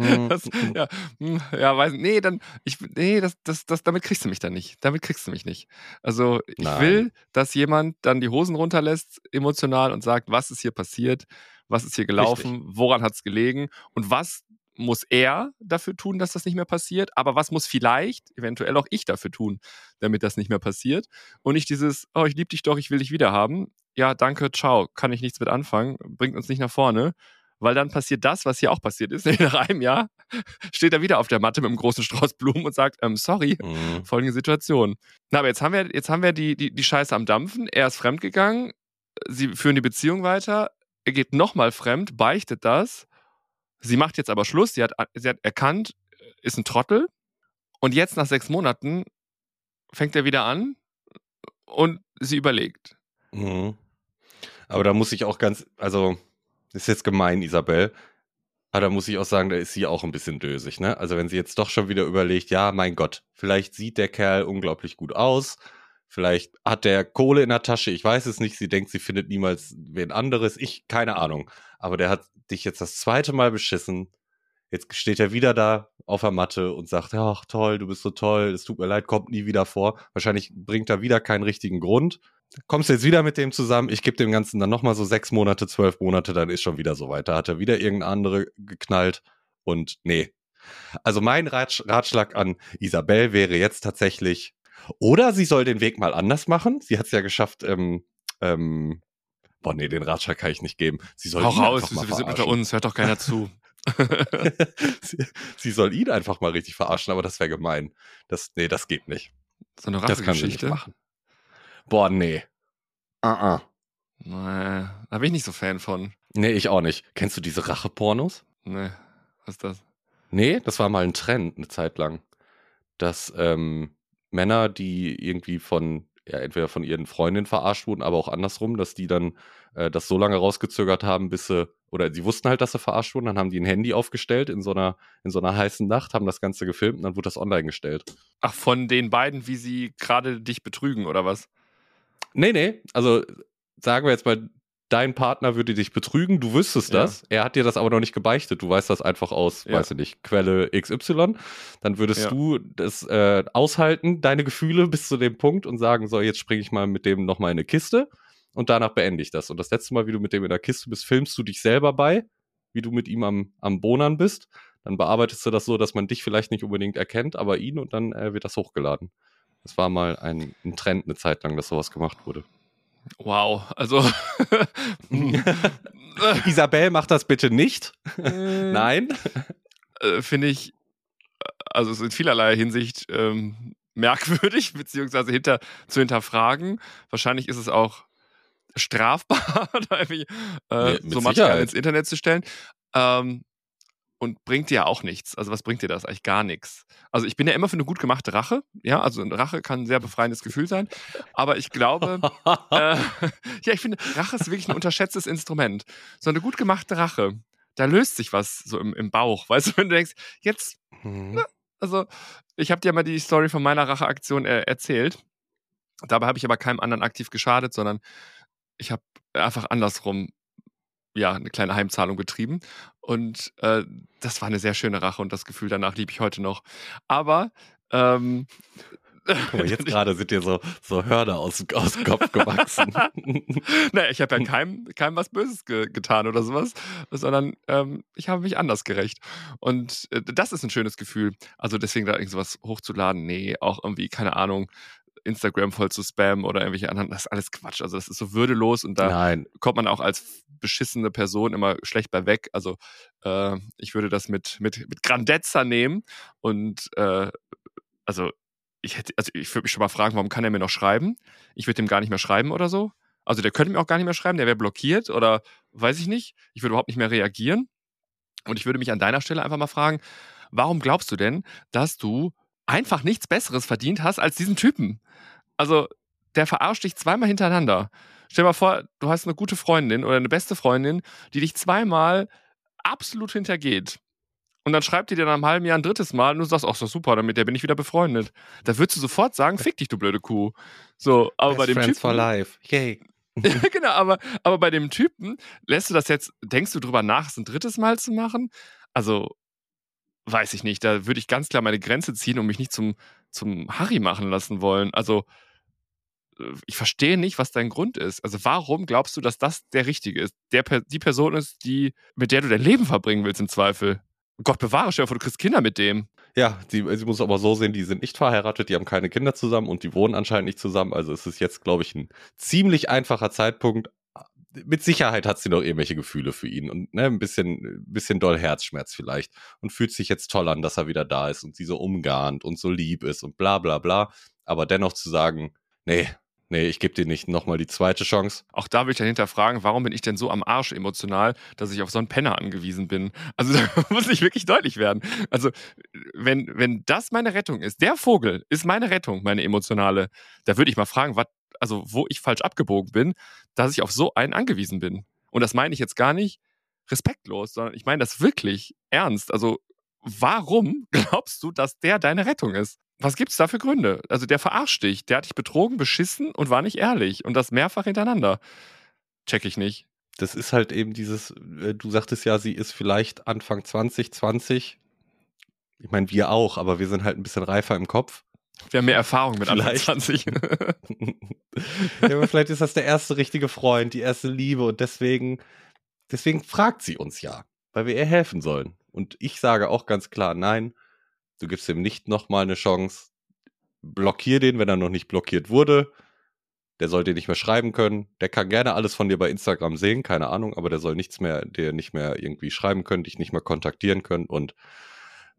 S2: Hm. das, ja, hm, ja, weiß nee, dann ich nee, das, das, das, damit kriegst du mich dann nicht. Damit kriegst du mich nicht. Also ich Nein. will, dass jemand dann die Hosen runterlässt, emotional und sagt, was ist hier passiert, was ist hier gelaufen, Richtig. woran hat es gelegen und was muss er dafür tun, dass das nicht mehr passiert, aber was muss vielleicht, eventuell auch ich dafür tun, damit das nicht mehr passiert und nicht dieses, oh, ich liebe dich doch, ich will dich wieder haben. Ja, danke, ciao, kann ich nichts mit anfangen, bringt uns nicht nach vorne, weil dann passiert das, was hier auch passiert ist. Nach einem Jahr steht er wieder auf der Matte mit einem großen Strauß Blumen und sagt, ähm, sorry, mhm. folgende Situation. Na, aber jetzt haben wir, jetzt haben wir die, die, die Scheiße am Dampfen, er ist fremdgegangen, sie führen die Beziehung weiter, er geht nochmal fremd, beichtet das. Sie macht jetzt aber Schluss. Sie hat, sie hat erkannt, ist ein Trottel. Und jetzt nach sechs Monaten fängt er wieder an und sie überlegt.
S1: Mhm. Aber da muss ich auch ganz, also, ist jetzt gemein, Isabel. Aber da muss ich auch sagen, da ist sie auch ein bisschen dösig, ne? Also, wenn sie jetzt doch schon wieder überlegt, ja, mein Gott, vielleicht sieht der Kerl unglaublich gut aus, vielleicht hat der Kohle in der Tasche, ich weiß es nicht, sie denkt, sie findet niemals wen anderes, ich, keine Ahnung. Aber der hat dich jetzt das zweite Mal beschissen. Jetzt steht er wieder da auf der Matte und sagt, ach toll, du bist so toll, es tut mir leid, kommt nie wieder vor. Wahrscheinlich bringt er wieder keinen richtigen Grund kommst jetzt wieder mit dem zusammen, ich gebe dem Ganzen dann nochmal so sechs Monate, zwölf Monate, dann ist schon wieder so weit. Da hat er wieder irgendeine andere geknallt und nee. Also mein Ratsch Ratschlag an Isabel wäre jetzt tatsächlich, oder sie soll den Weg mal anders machen. Sie hat es ja geschafft, ähm, ähm, boah, nee, den Ratschlag kann ich nicht geben. Sie soll
S2: Hau raus, wir sind unter uns, hört doch keiner zu.
S1: sie, sie, soll ihn einfach mal richtig verarschen, aber das wäre gemein. Das, nee, das geht nicht.
S2: So eine Das kann sie nicht machen.
S1: Boah, nee. Uh -uh.
S2: Nee, da bin ich nicht so Fan von.
S1: Nee, ich auch nicht. Kennst du diese Rache-Pornos?
S2: Nee, was ist das?
S1: Nee, das war mal ein Trend eine Zeit lang. Dass ähm, Männer, die irgendwie von, ja, entweder von ihren Freundinnen verarscht wurden, aber auch andersrum, dass die dann äh, das so lange rausgezögert haben, bis sie, oder sie wussten halt, dass sie verarscht wurden, dann haben die ein Handy aufgestellt in so einer, in so einer heißen Nacht, haben das Ganze gefilmt und dann wurde das online gestellt.
S2: Ach, von den beiden, wie sie gerade dich betrügen, oder was?
S1: Nee, nee. Also sagen wir jetzt mal, dein Partner würde dich betrügen, du wüsstest ja. das. Er hat dir das aber noch nicht gebeichtet. Du weißt das einfach aus, ja. weiß ich nicht, Quelle XY. Dann würdest ja. du das äh, aushalten, deine Gefühle bis zu dem Punkt und sagen, so, jetzt springe ich mal mit dem nochmal in eine Kiste und danach beende ich das. Und das letzte Mal, wie du mit dem in der Kiste bist, filmst du dich selber bei, wie du mit ihm am, am Bonern bist. Dann bearbeitest du das so, dass man dich vielleicht nicht unbedingt erkennt, aber ihn und dann äh, wird das hochgeladen. Das war mal ein, ein Trend eine Zeit lang, dass sowas gemacht wurde.
S2: Wow, also.
S1: Isabel macht das bitte nicht. Äh. Nein.
S2: Äh, Finde ich, also in vielerlei Hinsicht ähm, merkwürdig, beziehungsweise hinter, zu hinterfragen. Wahrscheinlich ist es auch strafbar, da irgendwie, äh, nee, so Material ins Internet zu stellen. Ähm, und bringt dir ja auch nichts. Also was bringt dir das? Eigentlich gar nichts. Also ich bin ja immer für eine gut gemachte Rache. Ja, also eine Rache kann ein sehr befreiendes Gefühl sein. Aber ich glaube, äh, ja, ich finde, Rache ist wirklich ein unterschätztes Instrument. So eine gut gemachte Rache, da löst sich was so im, im Bauch. Weißt du, wenn du denkst, jetzt, mhm. na, also ich habe dir mal die Story von meiner Racheaktion äh, erzählt. Dabei habe ich aber keinem anderen aktiv geschadet, sondern ich habe einfach andersrum ja, eine kleine Heimzahlung betrieben. Und äh, das war eine sehr schöne Rache und das Gefühl danach liebe ich heute noch. Aber ähm,
S1: Guck mal, jetzt gerade sind dir so, so Hörner aus, aus dem Kopf gewachsen.
S2: naja, ich habe ja keinem, keinem was Böses ge getan oder sowas, sondern ähm, ich habe mich anders gerecht. Und äh, das ist ein schönes Gefühl. Also deswegen da irgendwas hochzuladen, nee, auch irgendwie, keine Ahnung, Instagram voll zu spammen oder irgendwelche anderen, das ist alles Quatsch. Also das ist so würdelos und da Nein. kommt man auch als beschissene Person immer schlecht bei weg. Also äh, ich würde das mit, mit, mit Grandezza nehmen und äh, also ich hätte, also ich würde mich schon mal fragen, warum kann er mir noch schreiben? Ich würde ihm gar nicht mehr schreiben oder so. Also der könnte mir auch gar nicht mehr schreiben, der wäre blockiert oder weiß ich nicht. Ich würde überhaupt nicht mehr reagieren. Und ich würde mich an deiner Stelle einfach mal fragen, warum glaubst du denn, dass du einfach nichts Besseres verdient hast als diesen Typen. Also, der verarscht dich zweimal hintereinander. Stell dir mal vor, du hast eine gute Freundin oder eine beste Freundin, die dich zweimal absolut hintergeht. Und dann schreibt die dir nach einem halben Jahr ein drittes Mal und du sagst, ach, so super, damit der bin ich wieder befreundet. Da würdest du sofort sagen, fick dich, du blöde Kuh. So, aber Best bei dem
S1: Friends
S2: Typen.
S1: for life. Yay.
S2: genau, aber, aber bei dem Typen lässt du das jetzt, denkst du drüber nach, es ein drittes Mal zu machen? Also, weiß ich nicht. Da würde ich ganz klar meine Grenze ziehen und mich nicht zum, zum Harry machen lassen wollen. Also, äh, ich verstehe nicht, was dein Grund ist. Also, warum glaubst du, dass das der Richtige ist? Der, die Person ist, die, mit der du dein Leben verbringen willst, im Zweifel. Gott bewahre, stell dir vor, du kriegst Kinder mit dem.
S1: Ja, sie, sie muss aber so sehen, die sind nicht verheiratet, die haben keine Kinder zusammen und die wohnen anscheinend nicht zusammen. Also es ist jetzt, glaube ich, ein ziemlich einfacher Zeitpunkt, mit Sicherheit hat sie noch irgendwelche Gefühle für ihn und ne, ein bisschen, bisschen doll Herzschmerz vielleicht und fühlt sich jetzt toll an, dass er wieder da ist und sie so umgarnt und so lieb ist und bla bla bla. Aber dennoch zu sagen, nee, Nee, ich gebe dir nicht nochmal die zweite Chance.
S2: Auch da will ich dann hinterfragen, warum bin ich denn so am Arsch emotional, dass ich auf so einen Penner angewiesen bin? Also da muss ich wirklich deutlich werden. Also wenn, wenn das meine Rettung ist, der Vogel ist meine Rettung, meine emotionale, da würde ich mal fragen, was, also wo ich falsch abgebogen bin, dass ich auf so einen angewiesen bin. Und das meine ich jetzt gar nicht respektlos, sondern ich meine das wirklich ernst. Also warum glaubst du, dass der deine Rettung ist? Was gibt es da für Gründe? Also der verarscht dich, der hat dich betrogen, beschissen und war nicht ehrlich und das mehrfach hintereinander. Check ich nicht.
S1: Das ist halt eben dieses, äh, du sagtest ja, sie ist vielleicht Anfang 20, 20. Ich meine, wir auch, aber wir sind halt ein bisschen reifer im Kopf.
S2: Wir haben mehr Erfahrung mit
S1: Vielleicht.
S2: Anfang 20.
S1: ja, aber vielleicht ist das der erste richtige Freund, die erste Liebe und deswegen, deswegen fragt sie uns ja, weil wir ihr helfen sollen. Und ich sage auch ganz klar, nein, du gibst ihm nicht nochmal eine Chance. Blockier den, wenn er noch nicht blockiert wurde. Der soll dir nicht mehr schreiben können. Der kann gerne alles von dir bei Instagram sehen, keine Ahnung, aber der soll nichts mehr, dir nicht mehr irgendwie schreiben können, dich nicht mehr kontaktieren können und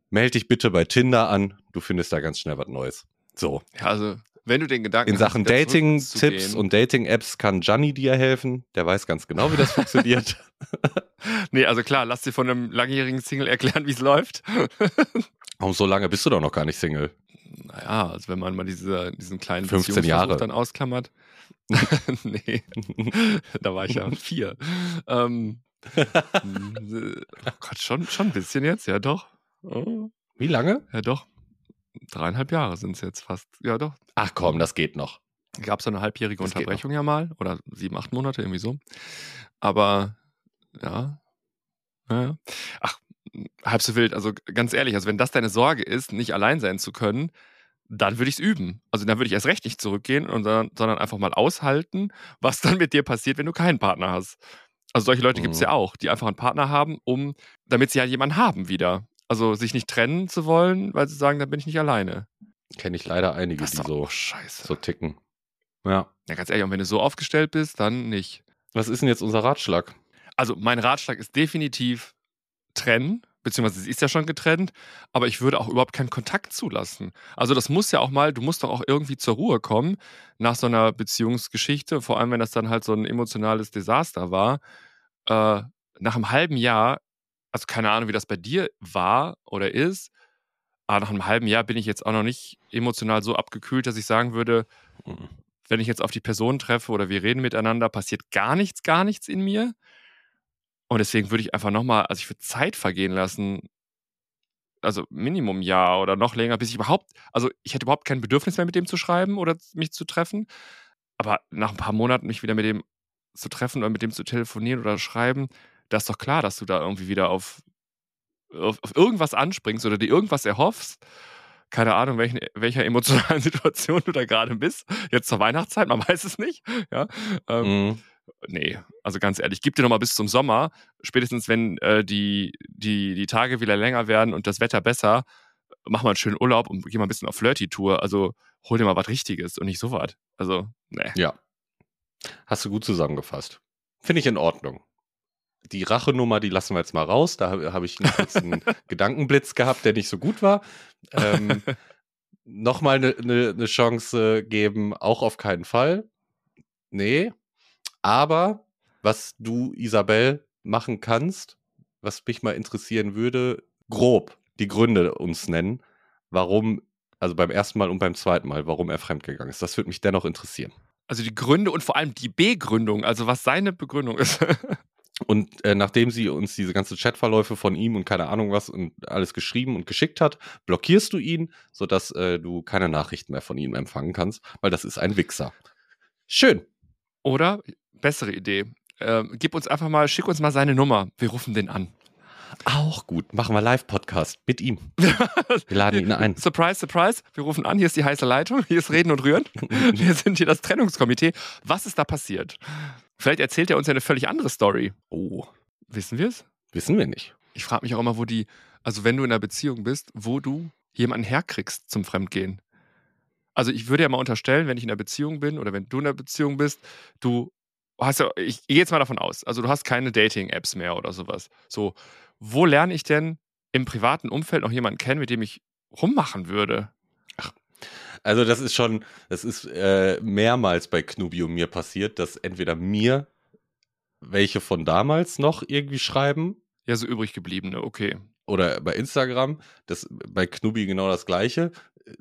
S1: melde dich bitte bei Tinder an. Du findest da ganz schnell was Neues. So.
S2: ja, also wenn du den Gedanken
S1: In Sachen Dating-Tipps und Dating-Apps kann Gianni dir helfen. Der weiß ganz genau, wie das funktioniert.
S2: Nee, also klar, lass dir von einem langjährigen Single erklären, wie es läuft.
S1: Warum so lange bist du doch noch gar nicht Single?
S2: Naja, also wenn man mal diese, diesen kleinen
S1: 15
S2: Beziehungsversuch
S1: Jahre.
S2: dann ausklammert. nee, da war ich ja vier. Ähm, oh Gott, schon, schon ein bisschen jetzt, ja doch. Oh,
S1: Wie lange?
S2: Ja doch. Dreieinhalb Jahre sind es jetzt fast. Ja doch.
S1: Ach komm, das geht noch.
S2: Gab es so eine halbjährige
S1: Das
S2: Unterbrechung ja mal. Oder sieben, acht Monate, irgendwie so. Aber ja. ja. ja. Ach, halb so wild. Also ganz ehrlich, also wenn das deine Sorge ist, nicht allein sein zu können, dann würde ich es üben. Also dann würde ich erst recht nicht zurückgehen, und sondern einfach mal aushalten, was dann mit dir passiert, wenn du keinen Partner hast. Also solche Leute gibt es
S1: Mhm.
S2: ja auch, die einfach einen Partner haben, um, damit sie halt jemanden haben wieder. Also sich nicht trennen zu wollen, weil sie sagen, dann bin ich nicht alleine.
S1: Kenne ich leider einige, die so,
S2: scheiße.
S1: so ticken. Ja.
S2: Ja, ganz ehrlich, und wenn du so aufgestellt bist, dann nicht.
S1: Was ist denn jetzt unser Ratschlag?
S2: Also mein Ratschlag ist definitiv trennen, beziehungsweise sie ist ja schon getrennt, aber ich würde auch überhaupt keinen Kontakt zulassen. Also das muss ja auch mal, du musst doch auch irgendwie zur Ruhe kommen nach so einer Beziehungsgeschichte, vor allem wenn das dann halt so ein emotionales Desaster war. Äh, nach einem halben Jahr, also keine Ahnung, wie das bei dir war oder ist, aber nach einem halben Jahr bin ich jetzt auch noch nicht emotional so abgekühlt, dass ich sagen würde,
S1: Mhm.
S2: wenn ich jetzt auf die Person treffe oder wir reden miteinander, passiert gar nichts, gar nichts in mir. Und deswegen würde ich einfach nochmal, also ich würde Zeit vergehen lassen, also Minimum Jahr oder noch länger, bis ich überhaupt, also ich hätte überhaupt kein Bedürfnis mehr mit dem zu schreiben oder mich zu treffen. Aber nach ein paar Monaten mich wieder mit dem zu treffen oder mit dem zu telefonieren oder schreiben, da ist doch klar, dass du da irgendwie wieder auf, auf, auf irgendwas anspringst oder dir irgendwas erhoffst. Keine Ahnung, welchen, welcher emotionalen Situation du da gerade bist. Jetzt zur Weihnachtszeit, man weiß es nicht. Ja, ähm,
S1: Mhm.
S2: nee, also ganz ehrlich, gib dir noch mal bis zum Sommer, spätestens wenn äh, die, die, die Tage wieder länger werden und das Wetter besser, mach mal einen schönen Urlaub und geh mal ein bisschen auf Flirty-Tour. Also hol dir mal was Richtiges und nicht sowas. Also, nee.
S1: Ja. Hast du gut zusammengefasst. Finde ich in Ordnung. Die Rachenummer, die lassen wir jetzt mal raus. Da habe hab ich einen kurzen Gedankenblitz gehabt, der nicht so gut war. Ähm, Nochmal eine ne, ne Chance geben, auch auf keinen Fall. Nee. Aber was du, Isabel, machen kannst, was mich mal interessieren würde, grob die Gründe uns nennen, warum, also beim ersten Mal und beim zweiten Mal, warum er fremdgegangen ist. Das würde mich dennoch interessieren.
S2: Also die Gründe und vor allem die Begründung, also was seine Begründung ist.
S1: Und äh, nachdem sie uns diese ganzen Chatverläufe von ihm und keine Ahnung was und alles geschrieben und geschickt hat, blockierst du ihn, sodass äh, du keine Nachrichten mehr von ihm empfangen kannst, weil das ist ein Wichser. Schön.
S2: Oder, bessere Idee, ähm, gib uns einfach mal, schick uns mal seine Nummer. Wir rufen den an.
S1: Auch gut. Machen wir Live-Podcast mit ihm. Wir laden ihn ein.
S2: Surprise, surprise. Wir rufen an, hier ist die heiße Leitung, hier ist Reden und Rühren. Wir sind hier das Trennungskomitee. Was ist da passiert? Vielleicht erzählt er uns ja eine völlig andere Story.
S1: Oh,
S2: Wissen wir es?
S1: wissen wir nicht.
S2: Ich frage mich auch immer, wo die, also wenn du in einer Beziehung bist, wo du jemanden herkriegst zum Fremdgehen. Also ich würde ja mal unterstellen, wenn ich in einer Beziehung bin oder wenn du in einer Beziehung bist, du hast ja, ich, ich gehe jetzt mal davon aus, also du hast keine Dating-Apps mehr oder sowas. So, wo lerne ich denn im privaten Umfeld noch jemanden kennen, mit dem ich rummachen würde?
S1: Also das ist schon, das ist äh, mehrmals bei Knubi und mir passiert, dass entweder mir welche von damals noch irgendwie schreiben.
S2: Ja, so übrig gebliebene, okay.
S1: Oder bei Instagram, das bei Knubi genau das gleiche.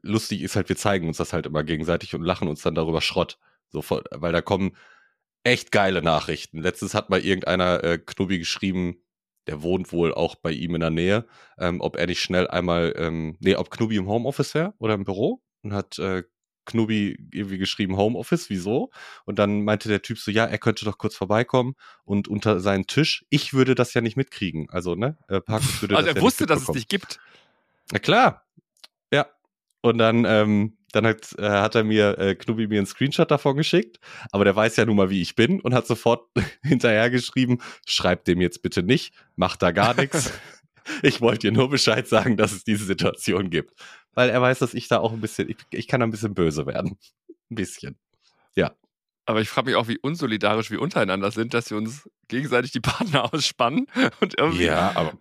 S1: Lustig ist halt, wir zeigen uns das halt immer gegenseitig und lachen uns dann darüber Schrott. So, weil da kommen echt geile Nachrichten. Letztens hat mal irgendeiner äh, Knubi geschrieben, der wohnt wohl auch bei ihm in der Nähe, ähm, ob er nicht schnell einmal, ähm, nee, ob Knubi im Homeoffice wäre oder im Büro und hat äh, Knubi irgendwie geschrieben Homeoffice, wieso? Und dann meinte der Typ so, ja, er könnte doch kurz vorbeikommen und unter seinen Tisch. Ich würde das ja nicht mitkriegen. Also, ne? Äh,
S2: Parkus würde also das er ja wusste, dass es dich gibt.
S1: Na klar. Ja. Und dann, ähm, dann hat, äh, hat er mir, äh, Knubi mir einen Screenshot davon geschickt, aber der weiß ja nun mal, wie ich bin und hat sofort hinterher geschrieben, schreib dem jetzt bitte nicht, mach da gar nichts. Ich wollte dir nur Bescheid sagen, dass es diese Situation gibt. Weil er weiß, dass ich da auch ein bisschen, ich, ich kann da ein bisschen böse werden. Ein bisschen. Ja.
S2: Aber ich frage mich auch, wie unsolidarisch wir untereinander sind, dass wir uns gegenseitig die Partner ausspannen und irgendwie.
S1: Ja, aber.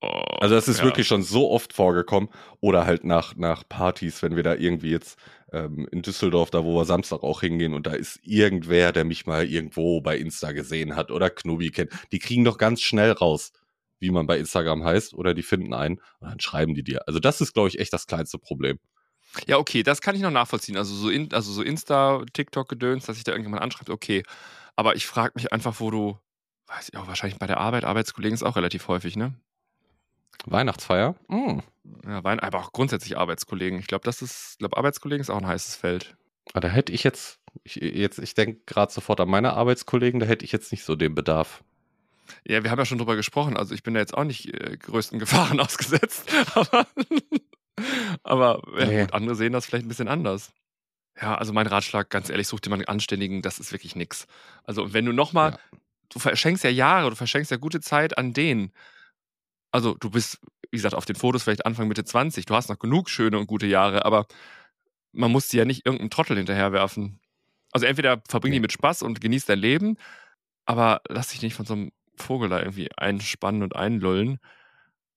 S1: Oh, also das ist ja. wirklich schon so oft vorgekommen. Oder halt nach, nach Partys, wenn wir da irgendwie jetzt ähm, in Düsseldorf, da wo wir Samstag auch hingehen und da ist irgendwer, der mich mal irgendwo bei Insta gesehen hat oder Knubi kennt. Die kriegen doch ganz schnell raus, wie man bei Instagram heißt oder die finden einen und dann schreiben die dir. Also das ist, glaube ich, echt das kleinste Problem.
S2: Ja, okay, das kann ich noch nachvollziehen. Also so, in, also so Insta, TikTok-Gedöns, dass sich da irgendjemand anschreibt, okay. Aber ich frage mich einfach, wo du, weiß ich auch, wahrscheinlich bei der Arbeit, Arbeitskollegen ist auch relativ häufig, ne?
S1: Weihnachtsfeier? Mm.
S2: Ja, Wein aber auch grundsätzlich Arbeitskollegen. Ich glaube, das ist, ich glaube, Arbeitskollegen ist auch ein heißes Feld.
S1: Aber ah, da hätte ich jetzt, ich, jetzt, ich denke gerade sofort an meine Arbeitskollegen, da hätte ich jetzt nicht so den Bedarf.
S2: Ja, wir haben ja schon drüber gesprochen. Also ich bin da jetzt auch nicht äh, größten Gefahren ausgesetzt. Aber, aber ja, gut, andere sehen das vielleicht ein bisschen anders. Ja, also mein Ratschlag, ganz ehrlich, such dir mal einen Anständigen, das ist wirklich nix. Also wenn du nochmal, ja. du verschenkst ja Jahre, du verschenkst ja gute Zeit an denen also du bist, wie gesagt, auf den Fotos vielleicht Anfang, Mitte 20, du hast noch genug schöne und gute Jahre, aber man muss dir ja nicht irgendeinen Trottel hinterherwerfen. Also entweder verbring die mit Spaß und genieß dein Leben, aber lass dich nicht von so einem Vogel da irgendwie einspannen und einlullen.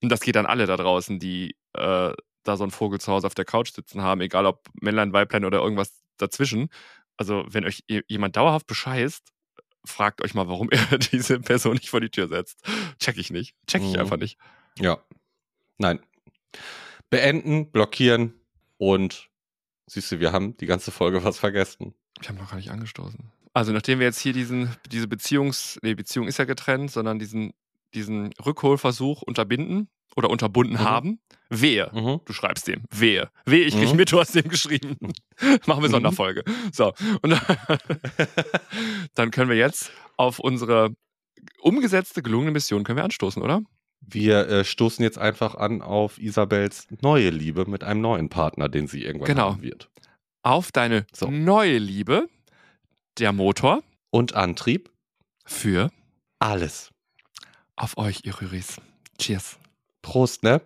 S2: Und das geht an alle da draußen, die äh, da so einen Vogel zu Hause auf der Couch sitzen haben, egal ob Männlein, Weiblein oder irgendwas dazwischen. Also wenn euch jemand dauerhaft bescheißt, fragt euch mal, warum er diese Person nicht vor die Tür setzt. Check ich nicht. Check ich mhm. einfach nicht.
S1: Ja. Nein. Beenden, blockieren und siehst du, wir haben die ganze Folge was vergessen.
S2: Ich habe noch gar nicht angestoßen. Also nachdem wir jetzt hier diesen, diese Beziehungs, nee, Beziehung ist ja getrennt, sondern diesen, diesen Rückholversuch unterbinden oder unterbunden mhm. haben, wehe, mhm. du schreibst dem, wehe, wehe, ich krieg mhm. mit, du hast dem geschrieben. Machen wir mhm. Sonderfolge. So, und dann können wir jetzt auf unsere umgesetzte, gelungene Mission können wir anstoßen, oder?
S1: Wir äh, stoßen jetzt einfach an auf Isabels neue Liebe mit einem neuen Partner, den sie irgendwann genau. haben wird.
S2: Auf deine so. neue Liebe, der Motor.
S1: Und Antrieb.
S2: Für
S1: alles.
S2: Auf euch, ihr Rüris. Cheers.
S1: Prost, ne?